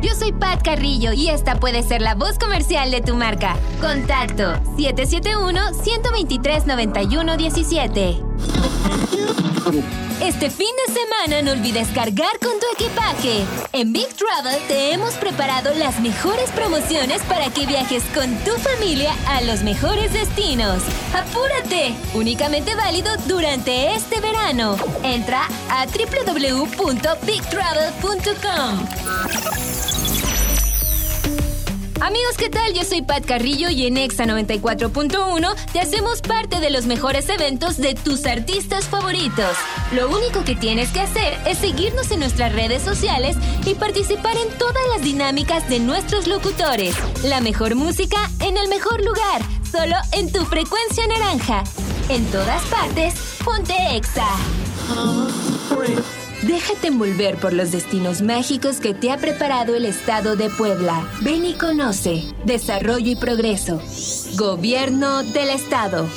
Yo soy Pat Carrillo y esta puede ser la voz comercial de tu marca. Contacto 771-123-9117. Este fin de semana no olvides cargar con tu equipaje. En Big Travel te hemos preparado las mejores promociones para que viajes con tu familia a los mejores destinos. ¡Apúrate! Únicamente válido durante este verano. Entra a www.bigtravel.com. Amigos, ¿qué tal? Yo soy Pat Carrillo y en Exa 94.1 te hacemos parte de los mejores eventos de tus artistas favoritos. Lo único que tienes que hacer es seguirnos en nuestras redes sociales y participar en todas las dinámicas de nuestros locutores. La mejor música en el mejor lugar, solo en tu frecuencia naranja. En todas partes, ponte Exa. Déjate envolver por los destinos mágicos que te ha preparado el Estado de Puebla. Ven y conoce. Desarrollo y progreso. Gobierno del Estado.